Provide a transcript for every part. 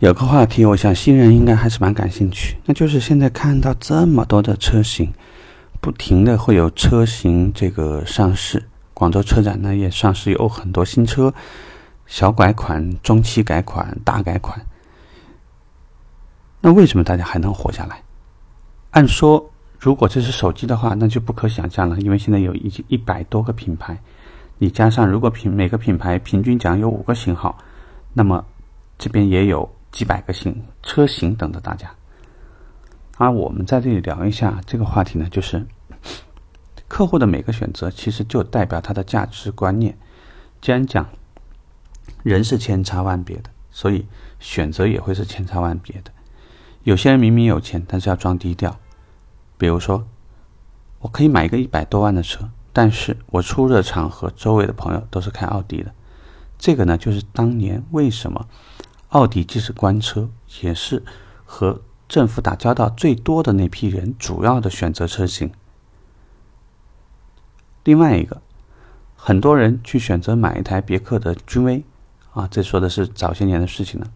有个话题，我想新人应该还是蛮感兴趣，那就是现在看到这么多的车型，不停的会有车型这个上市。广州车展呢也上市有很多新车，小改款、中期改款、大改款。那为什么大家还能活下来？按说，如果这是手机的话，那就不可想象了，因为现在有一一百多个品牌，你加上如果品每个品牌平均讲有五个型号，那么这边也有几百个型车型等着大家。而我们在这里聊一下这个话题呢，就是客户的每个选择其实就代表他的价值观念。既然讲人是千差万别的，所以选择也会是千差万别的。有些人明明有钱，但是要装低调。比如说，我可以买一个一百多万的车，但是我出入的场合，周围的朋友都是开奥迪的。这个呢，就是当年为什么奥迪即使官车，也是和政府打交道最多的那批人主要的选择车型。另外一个，很多人去选择买一台别克的君威，啊，这说的是早些年的事情了。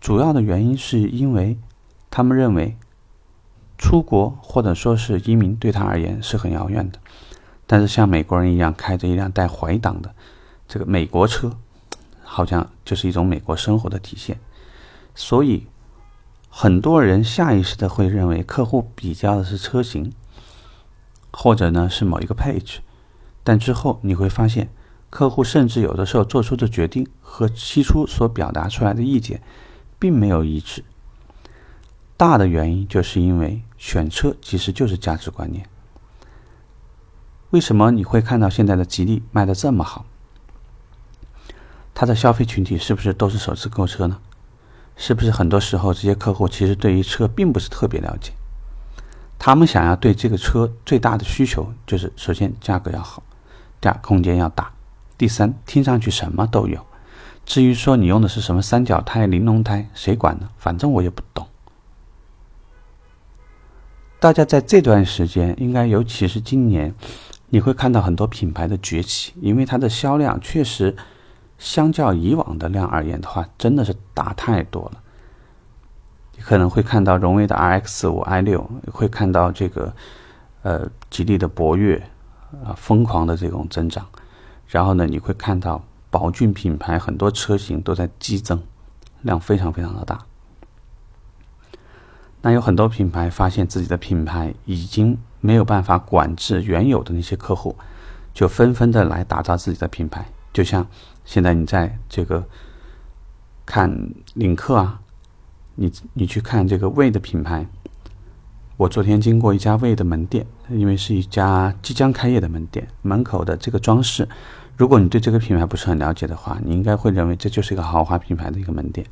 主要的原因是因为他们认为出国或者说是移民对他而言是很遥远的，但是像美国人一样开着一辆带怀档的这个美国车，好像就是一种美国生活的体现。所以很多人下意识的会认为客户比较的是车型，或者呢是某一个配置，但之后你会发现，客户甚至有的时候做出的决定和起初所表达出来的意见。并没有一致，大的原因就是因为选车其实就是价值观念。为什么你会看到现在的吉利卖的这么好？它的消费群体是不是都是首次购车呢？是不是很多时候这些客户其实对于车并不是特别了解？他们想要对这个车最大的需求就是：首先价格要好，第二空间要大，第三听上去什么都有。至于说你用的是什么三角胎、玲珑胎，谁管呢？反正我也不懂。大家在这段时间，应该尤其是今年，你会看到很多品牌的崛起，因为它的销量确实相较以往的量而言的话，真的是大太多了。你可能会看到荣威的 RX 五、i 六，会看到这个呃吉利的博越啊疯狂的这种增长，然后呢，你会看到。宝骏品牌很多车型都在激增，量非常非常的大。那有很多品牌发现自己的品牌已经没有办法管制原有的那些客户，就纷纷的来打造自己的品牌。就像现在你在这个看领克啊，你你去看这个魏的品牌，我昨天经过一家魏的门店，因为是一家即将开业的门店，门口的这个装饰。如果你对这个品牌不是很了解的话，你应该会认为这就是一个豪华品牌的一个门店，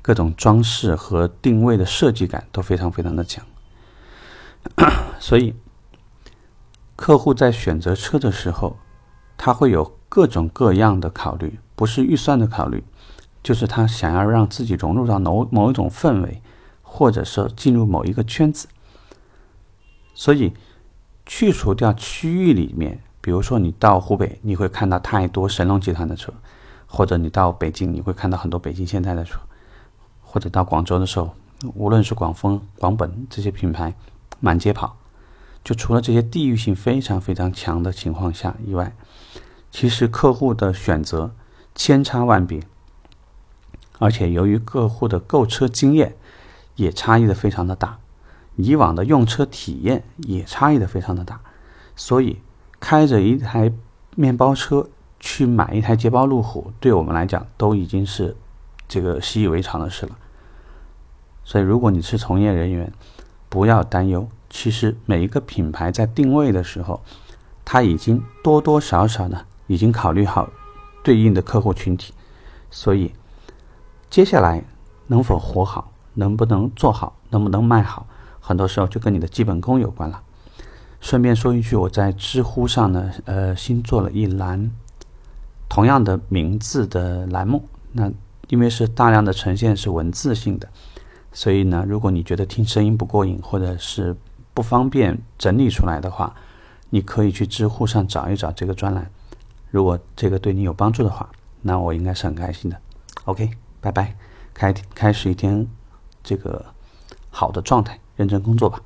各种装饰和定位的设计感都非常非常的强。所以，客户在选择车的时候，他会有各种各样的考虑，不是预算的考虑，就是他想要让自己融入到某某一种氛围，或者说进入某一个圈子。所以，去除掉区域里面。比如说，你到湖北，你会看到太多神龙集团的车；或者你到北京，你会看到很多北京现代的车；或者到广州的时候，无论是广丰、广本这些品牌满街跑。就除了这些地域性非常非常强的情况下以外，其实客户的选择千差万别，而且由于客户的购车经验也差异的非常的大，以往的用车体验也差异的非常的大，所以。开着一台面包车去买一台捷豹路虎，对我们来讲都已经是这个习以为常的事了。所以，如果你是从业人员，不要担忧。其实每一个品牌在定位的时候，他已经多多少少呢已经考虑好对应的客户群体。所以，接下来能否活好，能不能做好，能不能卖好，很多时候就跟你的基本功有关了。顺便说一句，我在知乎上呢，呃，新做了一栏同样的名字的栏目。那因为是大量的呈现是文字性的，所以呢，如果你觉得听声音不过瘾，或者是不方便整理出来的话，你可以去知乎上找一找这个专栏。如果这个对你有帮助的话那我应该是很开心的。Ok 拜拜。开开始一天这个好的状态认真工作吧。